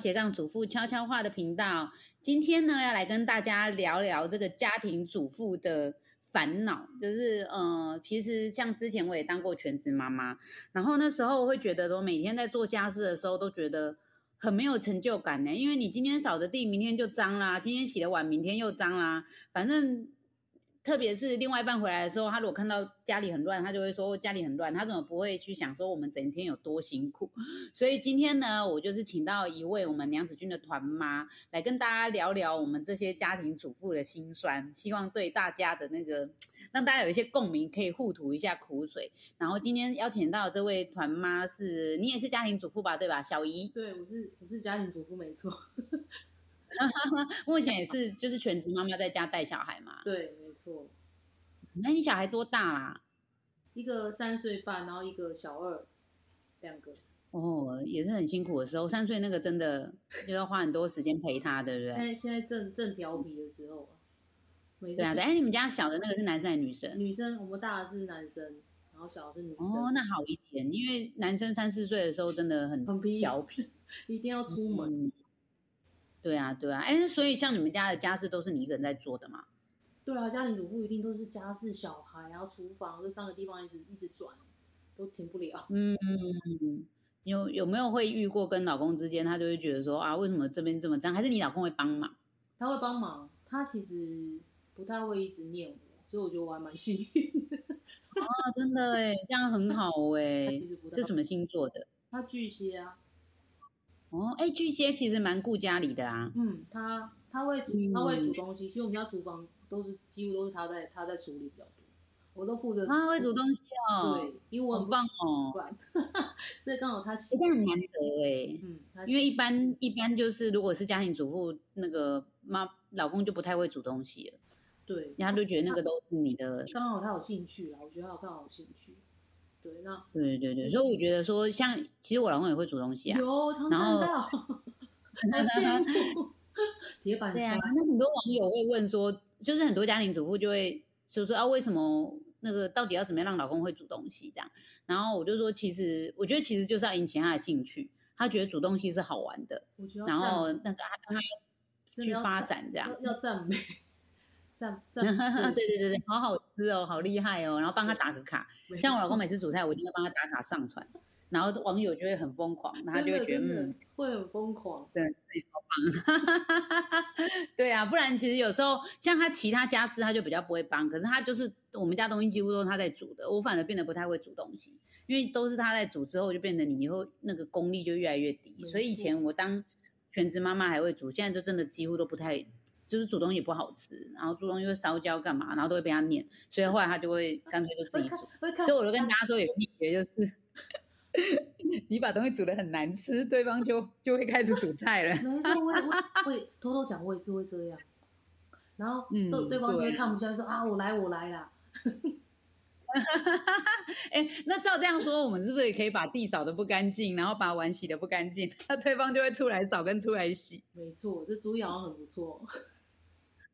斜杠主妇悄悄话的频道。今天呢，要来跟大家聊聊这个家庭主妇的烦恼，就是呃，其实像之前我也当过全职妈妈，然后那时候会觉得说，每天在做家事的时候都觉得很没有成就感呢，因为你今天扫的地，明天就脏啦；今天洗的碗，明天又脏啦，反正。特别是另外一半回来的时候，他如果看到家里很乱，他就会说家里很乱。他怎么不会去想说我们整天有多辛苦？所以今天呢，我就是请到一位我们娘子军的团妈来跟大家聊聊我们这些家庭主妇的辛酸，希望对大家的那个让大家有一些共鸣，可以互吐一下苦水。然后今天邀请到这位团妈是你也是家庭主妇吧？对吧？小姨，对，我是我是家庭主妇，没错。目前也是就是全职妈妈在家带小孩嘛？对。错，那你小孩多大啦？一个三岁半，然后一个小二，两个。哦，也是很辛苦的时候。三岁那个真的 就要花很多时间陪他，对不对？现现在正正调皮的时候啊。对啊，哎，你们家小的那个是男生还是女生？女生，我们大的是男生，然后小的是女生。哦，那好一点，因为男生三四岁的时候真的很很调皮，一定要出门。对啊，对啊，哎，所以像你们家的家事都是你一个人在做的吗？对啊，家庭主妇一定都是家事、小孩，然后厨房这三个地方一直一直转，都停不了。嗯嗯，有有没有会遇过跟老公之间，他就会觉得说啊，为什么这边这么脏？还是你老公会帮忙？他会帮忙，他其实不太会一直念我，所以我觉得我还蛮幸运。啊，真的哎，这样很好 哎。是什么星座的？他巨蟹啊。哦，哎，巨蟹其实蛮顾家里的啊。嗯，他他会煮，他会煮东西，其实我们家厨房。都是几乎都是他在他在处理比较多，我都负责。他会煮东西哦，对，因为我很棒哦，所以刚好他这样很难得哎，嗯，因为一般一般就是如果是家庭主妇，那个妈老公就不太会煮东西了，对，他就觉得那个都是你的。刚好他有兴趣啊，我觉得他刚好有兴趣，对，那对对对，所以我觉得说像其实我老公也会煮东西啊，有常看到，很羡慕。铁板对啊，那很多网友会问说。就是很多家庭主妇就会就说啊，为什么那个到底要怎么样让老公会煮东西这样？然后我就说，其实我觉得其实就是要引起他的兴趣，他觉得煮东西是好玩的，然后那个他让他去发展这样，要赞美，赞 赞，对对对对，好好吃哦，好厉害哦，然后帮他打个卡，像我老公每次煮菜，我一定要帮他打卡上传。然后网友就会很疯狂，他就会觉得嗯，会很疯狂，对，自己超棒，对啊，不然其实有时候像他其他家事他就比较不会帮，可是他就是我们家东西几乎都是他在煮的，我反而变得不太会煮东西，因为都是他在煮之后，就变得你以后那个功力就越来越低。所以以前我当全职妈妈还会煮，现在就真的几乎都不太，就是煮东西不好吃，然后煮东西会烧焦干嘛，然后都会被他念，所以后来他就会干脆就自己煮。所以我就跟大家说有个秘诀就是。你把东西煮的很难吃，对方就就会开始煮菜了。没错，我会偷偷讲，我也是会这样。然后，嗯，对方就会看不下去，说啊，我来，我来啦。哎，那照这样说，我们是不是也可以把地扫的不干净，然后把碗洗的不干净，那对方就会出来扫跟出来洗？没错，这主意好像很不错。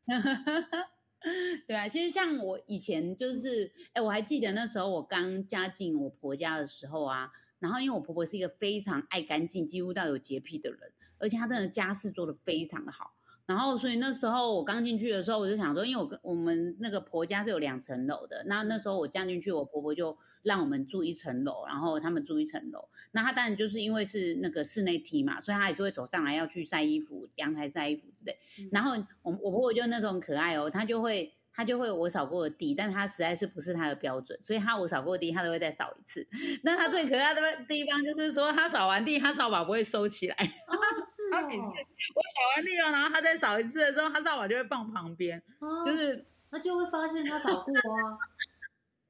对啊，其实像我以前就是，哎，我还记得那时候我刚嫁进我婆家的时候啊。然后，因为我婆婆是一个非常爱干净、几乎到有洁癖的人，而且她真的家事做得非常的好。然后，所以那时候我刚进去的时候，我就想说，因为我跟我们那个婆家是有两层楼的，那那时候我嫁进去，我婆婆就让我们住一层楼，然后他们住一层楼。那她当然就是因为是那个室内梯嘛，所以她也是会走上来要去晒衣服、阳台晒衣服之类。然后我我婆婆就那种很可爱哦，她就会。他就会我扫过的地，但他实在是不是他的标准，所以他我扫过的地，他都会再扫一次。那他最可爱的地方就是说，他扫完地，他扫把不会收起来。哦，是 哦。我扫完地了，然后他再扫一次的时候，他扫把就会放旁边，就是他就会发现他扫过啊。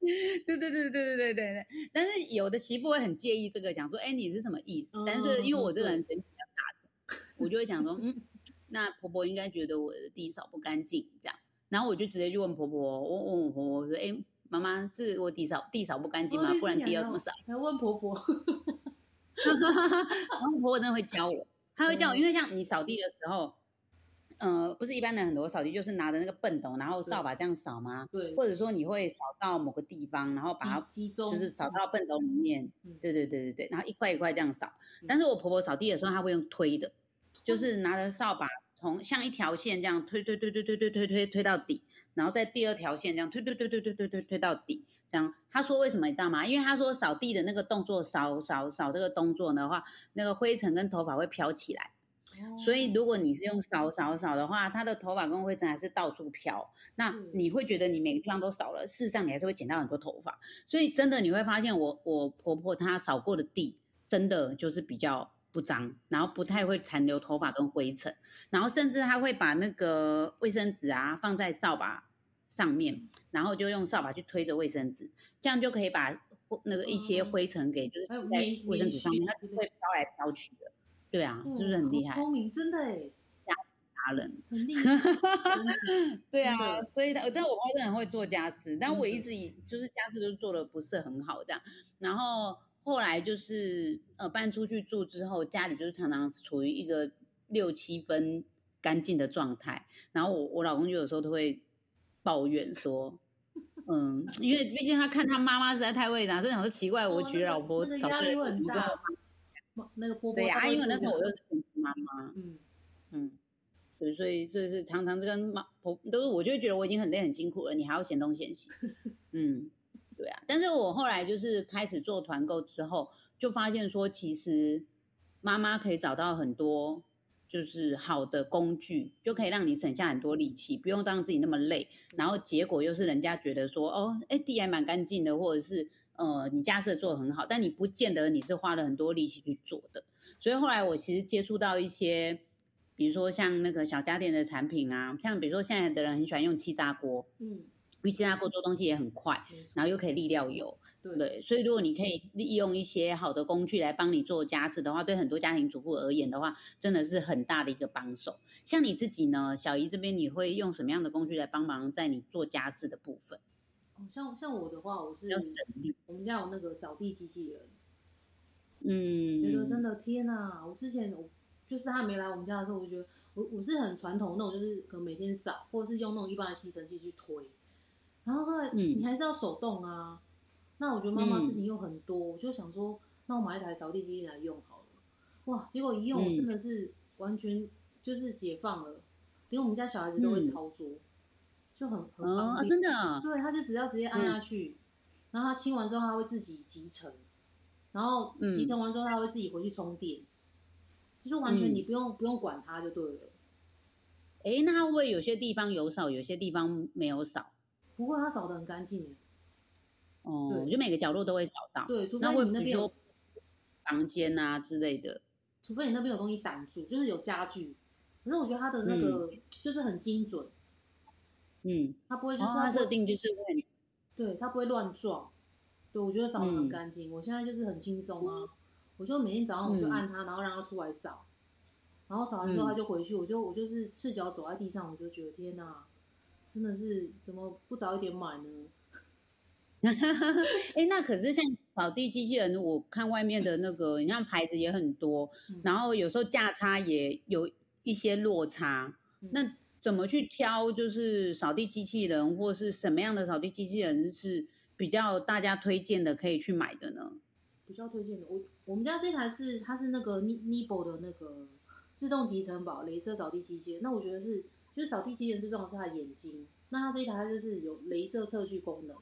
对对对对对对对对。但是有的媳妇会很介意这个，讲说，哎，你是什么意思？但是因为我这个人神经比较大的，我就会讲说，嗯，那婆婆应该觉得我的地扫不干净，这样。然后我就直接去问婆婆，我问我婆婆说：“哎，妈妈是我地扫地扫不干净吗？不然地要怎么扫？”还问婆婆，然后婆婆真的会教我，她会教我，因为像你扫地的时候，呃，不是一般的很多扫地就是拿着那个笨斗，然后扫把这样扫吗？对，或者说你会扫到某个地方，然后把它集中，就是扫到笨斗里面。对对对对对，然后一块一块这样扫。但是我婆婆扫地的时候，她会用推的。就是拿着扫把从像一条线这样推推推推推推推推推到底，然后在第二条线这样推推推推推推推推到底。这样他说为什么你知道吗？因为他说扫地的那个动作扫扫扫这个动作的话，那个灰尘跟头发会飘起来。所以，如果你是用扫扫扫的话，他的头发跟灰尘还是到处飘，那你会觉得你每个地方都扫了，事实上你还是会捡到很多头发。所以，真的你会发现，我我婆婆她扫过的地，真的就是比较不脏，然后不太会残留头发跟灰尘，然后甚至他会把那个卫生纸啊放在扫把上面，然后就用扫把去推着卫生纸，这样就可以把那个一些灰尘给就是在卫生纸上面，它就会飘来飘去的。对啊，是不是很厉害？聪明，真的哎，家达人，很厉害。对啊，所以他，但我妈是很会做家事，但我一直以就是家事都做的不是很好这样。然后后来就是呃搬出去住之后，家里就是常常处于一个六七分干净的状态。然后我我老公就有时候都会抱怨说，嗯，因为毕竟他看他妈妈实在太会打，就想说奇怪，我娶老婆少压力会很大。那个婆婆对呀，因为那时候我又是全职妈妈，嗯嗯，对，所以所以是常常跟妈婆都是，我就觉得我已经很累很辛苦了，你还要嫌东嫌西，嗯，对啊。但是我后来就是开始做团购之后，就发现说，其实妈妈可以找到很多就是好的工具，就可以让你省下很多力气，不用让自己那么累。然后结果又是人家觉得说，哦，哎，地还蛮干净的，或者是。呃，你家事做的很好，但你不见得你是花了很多力气去做的。所以后来我其实接触到一些，比如说像那个小家电的产品啊，像比如说现在的人很喜欢用气炸锅，嗯，因为气炸锅做东西也很快，然后又可以沥料油，对。所以如果你可以利用一些好的工具来帮你做家事的话，对很多家庭主妇而言的话，真的是很大的一个帮手。像你自己呢，小姨这边你会用什么样的工具来帮忙在你做家事的部分？像像我的话，我是我们家有那个扫地机器人，嗯，觉得真的天哪！我之前我就是他没来我们家的时候，我就觉得我我是很传统那种，就是可能每天扫，或者是用那种一般的吸尘器去推，然后后来你还是要手动啊。那我觉得妈妈事情又很多，我就想说，那我买一台扫地机器来用好了。哇，结果一用真的是完全就是解放了，连我们家小孩子都会操作。就很很方便，真的啊，对，他就只要直接按下去，然后他清完之后，他会自己集成，然后集成完之后，他会自己回去充电，就是完全你不用不用管它就对了。哎，那他会不会有些地方有扫，有些地方没有扫？不会，它扫的很干净哦，我觉得每个角落都会扫到。对，除非你那边有房间啊之类的，除非你那边有东西挡住，就是有家具。可是我觉得它的那个就是很精准。嗯，它不会就是它设定就是会，对，它不会乱撞，对我觉得扫的很干净。我现在就是很轻松啊，我就每天早上我就按它，然后让它出来扫，然后扫完之后它就回去，我就我就是赤脚走在地上，我就觉得天哪，真的是怎么不早一点买呢？哎，那可是像扫地机器人，我看外面的那个，你像牌子也很多，然后有时候价差也有一些落差，那。怎么去挑？就是扫地机器人，或是什么样的扫地机器人是比较大家推荐的，可以去买的呢？比较推荐的，我我们家这台是它是那个 Nibo 的那个自动集成宝镭射扫地机器人。那我觉得是，就是扫地机器人最重要是它的眼睛。那它这一台它就是有镭射测距功能，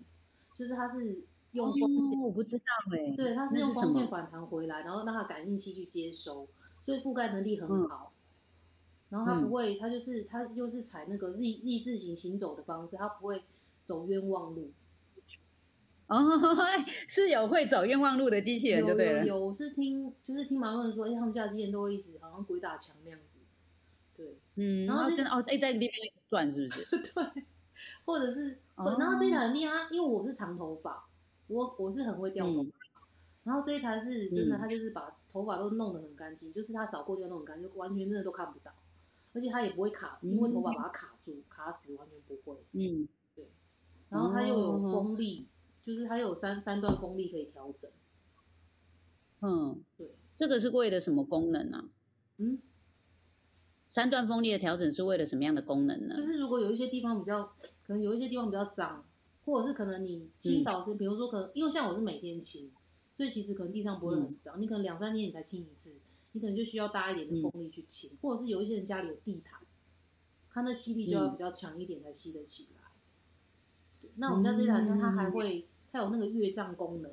就是它是用光，我不知道哎，对，它是用光线反弹回来，然后让它感应器去接收，所以覆盖能力很好。然后它不会，它就是它又是踩那个 Z Z 字形行走的方式，它不会走冤枉路。哦，是有会走冤枉路的机器人，对有有，我是听就是听蛮多人说，哎，他们家机器人都会一直好像鬼打墙那样子。对，嗯，然后真的哦，哎，在地方一直转是不是？对，或者是，然后这一台很厉害，因为我是长头发，我我是很会掉头发，然后这一台是真的，它就是把头发都弄得很干净，就是它扫过掉弄很干净，完全真的都看不到。而且它也不会卡，因为头发把它卡住、卡死，完全不会。嗯，对。然后它又有风力，就是它有三三段风力可以调整。嗯，对。这个是为了什么功能呢？嗯，三段风力的调整是为了什么样的功能呢？就是如果有一些地方比较，可能有一些地方比较脏，或者是可能你清扫时，比如说可能因为像我是每天清，所以其实可能地上不会很脏，你可能两三天你才清一次。你可能就需要大一点的风力去清，或者是有一些人家里有地毯，它那吸力就要比较强一点才吸得起来。那我们家这台呢，它还会，它有那个越障功能，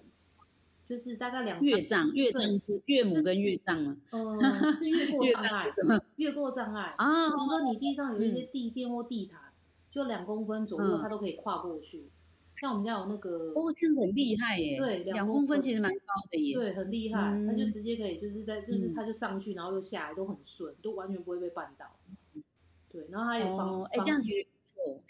就是大概两越障，越障是岳母跟越障嘛？呃，是越过障碍，越过障碍啊。比如说你地上有一些地垫或地毯，就两公分左右，它都可以跨过去。像我们家有那个，哦，这样很厉害耶。对，两公分其实蛮高的耶。对，很厉害，它就直接可以就是在就是它就上去，然后又下来都很顺，都完全不会被绊倒。对，然后还有防，哎，这样其实不错。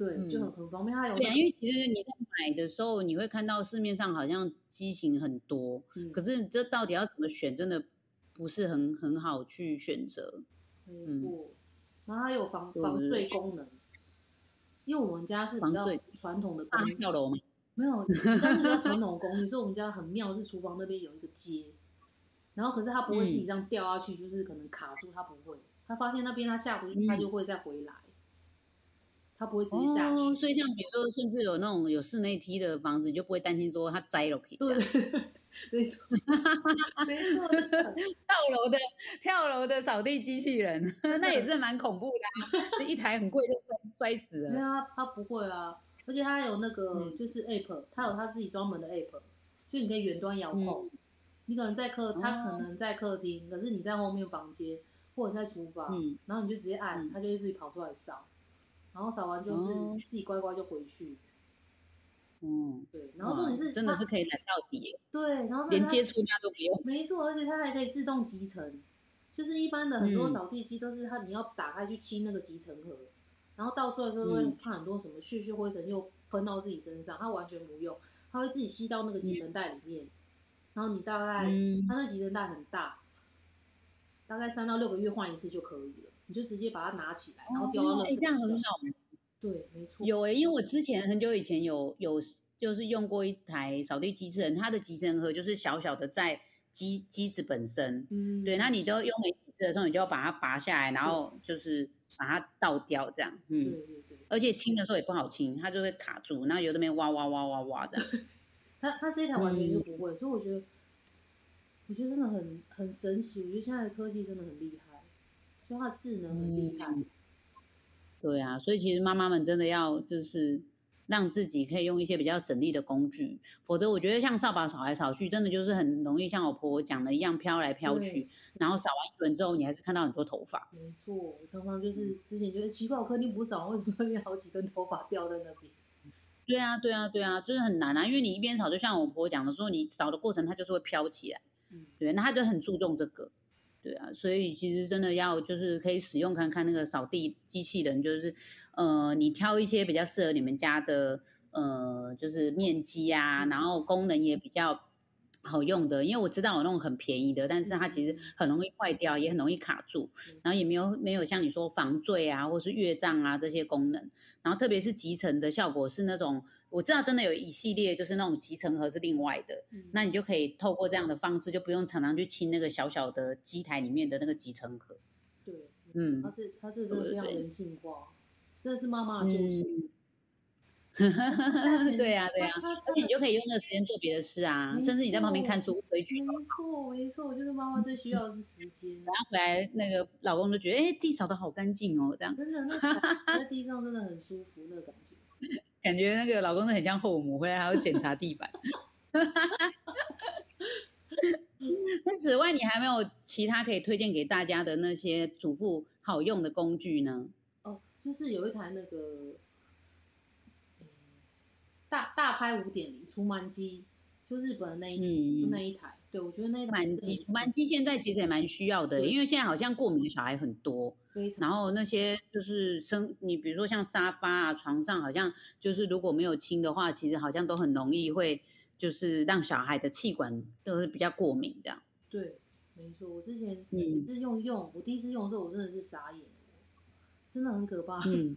对，就很很方便。它有对，因为其实你在买的时候，你会看到市面上好像机型很多，可是这到底要怎么选，真的不是很很好去选择。没错，然后它有防防坠功能，因为我们家是比较传统的公寓，跳楼吗？没有，但是比较传统公寓，所以我们家很妙，是厨房那边有一个阶，然后可是它不会自己这样掉下去，就是可能卡住，它不会，他发现那边它下不去，它就会再回来。它不会直接下去，所以像比如说，甚至有那种有室内梯的房子，你就不会担心说它栽了可以。对，没错，没错，跳楼的跳楼的扫地机器人，那也是蛮恐怖的，一台很贵就摔摔死了。对啊，它不会啊，而且它有那个就是 app，它有它自己专门的 app，就你可以远端遥控。你可能在客，它可能在客厅，可是你在后面房间或者在厨房，然后你就直接按，它就会自己跑出来扫。然后扫完就是自己乖乖就回去。嗯，对。然后重点是真的是可以懒到底。对，然后连接触它都不用。没错，而且它还可以自动集成。就是一般的很多扫地机都是它，你要打开去清那个集成盒，然后倒出来的时候会怕很多什么絮絮灰尘又喷到自己身上，它完全不用，它会自己吸到那个集成袋里面。然后你大概它那集成袋很大，大概三到六个月换一次就可以了。你就直接把它拿起来，然后丢到垃圾这样很好。对，没错。有诶，因为我之前很久以前有有就是用过一台扫地机器人，它的集成盒就是小小的在机机子本身。嗯。对，那你都用没几次的时候，你就要把它拔下来，然后就是把它倒掉这样。嗯。对对对。而且清的时候也不好清，它就会卡住，然后有那边哇哇哇哇哇这样。它它这一台完全就不会，所以我觉得，我觉得真的很很神奇。我觉得现在的科技真的很厉害。它智能很厉害，对啊，所以其实妈妈们真的要就是让自己可以用一些比较省力的工具，否则我觉得像扫把扫来扫去，真的就是很容易像我婆婆讲的一样飘来飘去，然后扫完一轮之后，你还是看到很多头发。没错，我常常就是之前觉得奇怪，我肯定不扫，为什么会有好几根头发掉在那边？对啊，对啊，对啊，就是很难啊，因为你一边扫，就像我婆婆讲的说，你扫的过程它就是会飘起来，嗯，对，那他就很注重这个。对啊，所以其实真的要就是可以使用看看那个扫地机器人，就是呃，你挑一些比较适合你们家的呃，就是面积啊，然后功能也比较。好用的，因为我知道有那种很便宜的，但是它其实很容易坏掉，也很容易卡住，然后也没有没有像你说防坠啊，或是越障啊这些功能。然后特别是集成的效果是那种，我知道真的有一系列就是那种集成盒是另外的，那你就可以透过这样的方式，就不用常常去清那个小小的机台里面的那个集成盒。对，嗯，它这它这真的非常人性化，真的是妈妈的救星。对呀，对呀，而且你就可以用那个时间做别的事啊，甚至你在旁边看书、追剧。没错，没错，就是妈妈最需要的是时间。然后回来，那个老公就觉得，哎，地扫的好干净哦，这样。真的，那在地上真的很舒服，那个感觉。感觉那个老公很像后母，回来还要检查地板。那此外，你还没有其他可以推荐给大家的那些主妇好用的工具呢？哦，就是有一台那个。大大拍五点零除螨机，就日本的那一就那一台，对我觉得那除螨机除螨机现在其实也蛮需要的，因为现在好像过敏的小孩很多，然后那些就是生你比如说像沙发啊床上，好像就是如果没有清的话，其实好像都很容易会就是让小孩的气管都是比较过敏的。对，没错，我之前嗯是用用，我第一次用的时候我真的是傻眼，真的很可怕。嗯。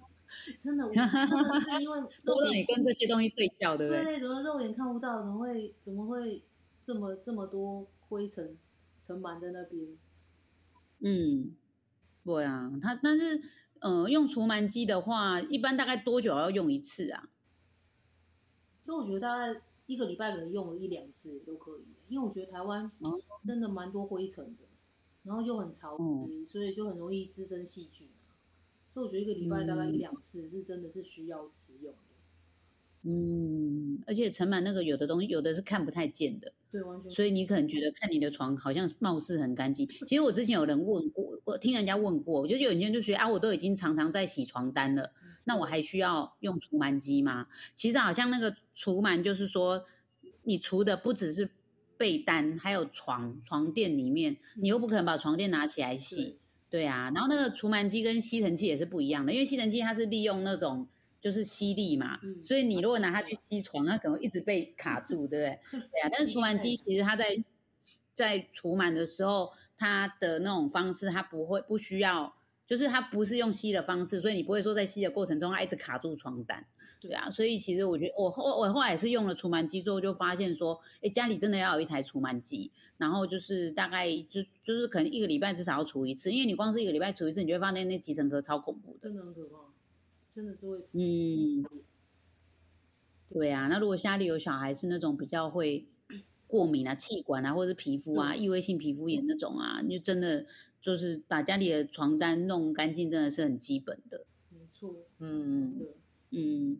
真的，我真的是因为 肉眼跟这些东西睡觉，对不对？对，怎么肉眼看不到？怎么会怎么会这么这么多灰尘尘螨在那边？嗯，对啊，它但是呃，用除螨机的话，一般大概多久要用一次啊？因为我觉得大概一个礼拜可能用了一两次都可以，因为我觉得台湾真的蛮多灰尘的。然后又很潮湿，所以就很容易滋生细菌。所以我觉得一个礼拜大概一两次是真的是需要使用的。嗯，而且尘螨那个有的东西有的是看不太见的，对，完全。所以你可能觉得看你的床好像貌似很干净，其实我之前有人问过，我听人家问过，我就有人就觉得啊，我都已经常常在洗床单了，那我还需要用除螨机吗？其实好像那个除螨就是说，你除的不只是被单，还有床床垫里面，你又不可能把床垫拿起来洗，对啊。然后那个除螨机跟吸尘器也是不一样的，因为吸尘器它是利用那种。就是吸力嘛，所以你如果拿它去吸床，它可能一直被卡住，对不对？对啊。但是除螨机其实它在在除螨的时候，它的那种方式，它不会不需要，就是它不是用吸的方式，所以你不会说在吸的过程中它一直卡住床单。对啊。所以其实我觉得我后我后来也是用了除螨机之后，就发现说，哎，家里真的要有一台除螨机，然后就是大概就就是可能一个礼拜至少要除一次，因为你光是一个礼拜除一次，你就会发现那集成壳超恐怖的，真的很可怕。真的是会死。嗯，对啊，那如果家里有小孩是那种比较会过敏啊、气管啊，或者是皮肤啊、异位性皮肤炎那种啊，你就真的就是把家里的床单弄干净，真的是很基本的。没错。嗯嗯。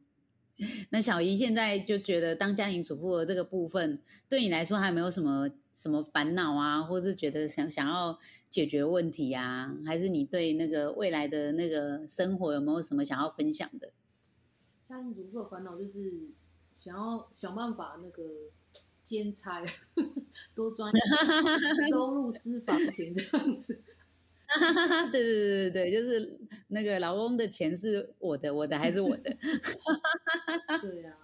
那小姨现在就觉得当家庭主妇的这个部分，对你来说还没有什么什么烦恼啊，或是觉得想想要解决问题啊，还是你对那个未来的那个生活有没有什么想要分享的？家庭主妇的烦恼就是想要想办法那个兼差，多赚 收入私房钱这样子。对对对对对，就是那个老公的钱是我的，我的还是我的。对呀，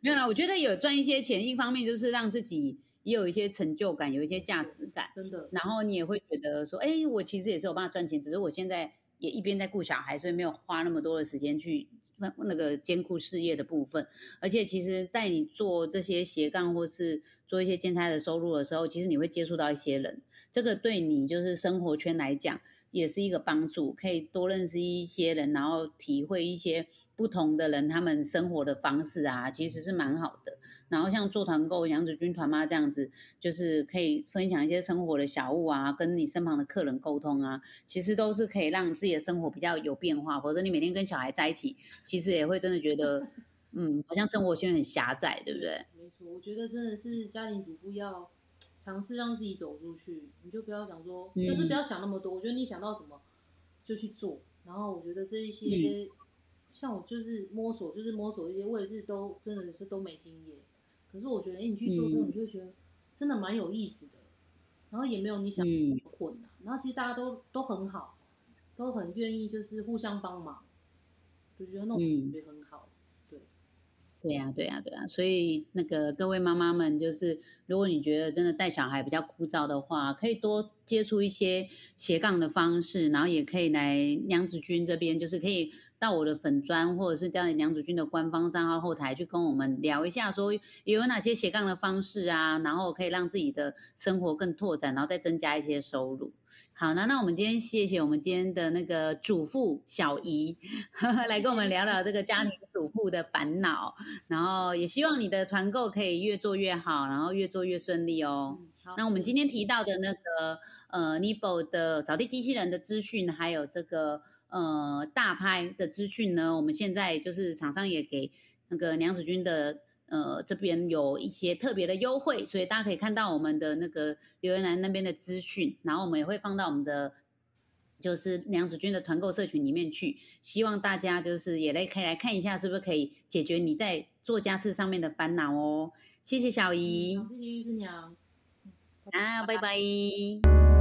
没有啦，我觉得有赚一些钱，一方面就是让自己也有一些成就感，有一些价值感，真的。然后你也会觉得说，哎，我其实也是有办法赚钱，只是我现在也一边在顾小孩，所以没有花那么多的时间去那个兼顾事业的部分。而且其实在你做这些斜杠或是做一些兼差的收入的时候，其实你会接触到一些人。这个对你就是生活圈来讲，也是一个帮助，可以多认识一些人，然后体会一些不同的人他们生活的方式啊，其实是蛮好的。然后像做团购、杨子军团妈这样子，就是可以分享一些生活的小物啊，跟你身旁的客人沟通啊，其实都是可以让自己的生活比较有变化。否则你每天跟小孩在一起，其实也会真的觉得，嗯，好像生活圈很狭窄，对不对？没错，我觉得真的是家庭主妇要。尝试让自己走出去，你就不要想说，就是不要想那么多。我觉得你想到什么就去做。然后我觉得这一些，像我就是摸索，就是摸索一些，我也是都真的是都没经验。可是我觉得，哎，你去做之后，你就觉得真的蛮有意思的。然后也没有你想困难。然后其实大家都都很好，都很愿意，就是互相帮忙，就觉得那种感觉很好。对呀，对呀，对呀，所以那个各位妈妈们，就是如果你觉得真的带小孩比较枯燥的话，可以多接触一些斜杠的方式，然后也可以来娘子军这边，就是可以到我的粉砖或者是到娘子军的官方账号后台去跟我们聊一下，说有哪些斜杠的方式啊，然后可以让自己的生活更拓展，然后再增加一些收入。好，那那我们今天谢谢我们今天的那个主妇小姨 来跟我们聊聊这个家庭主妇的烦恼，然后也希望你的团购可以越做越好，然后越做越顺利哦。那我们今天提到的那个呃 Nibo 的扫地机器人的资讯，还有这个呃大拍的资讯呢，我们现在就是厂商也给那个娘子军的。呃，这边有一些特别的优惠，所以大家可以看到我们的那个留言栏那边的资讯，然后我们也会放到我们的就是娘子军的团购社群里面去，希望大家就是也来可以来看一下，是不是可以解决你在做家事上面的烦恼哦。谢谢小姨，谢谢玉师娘，啊，拜拜。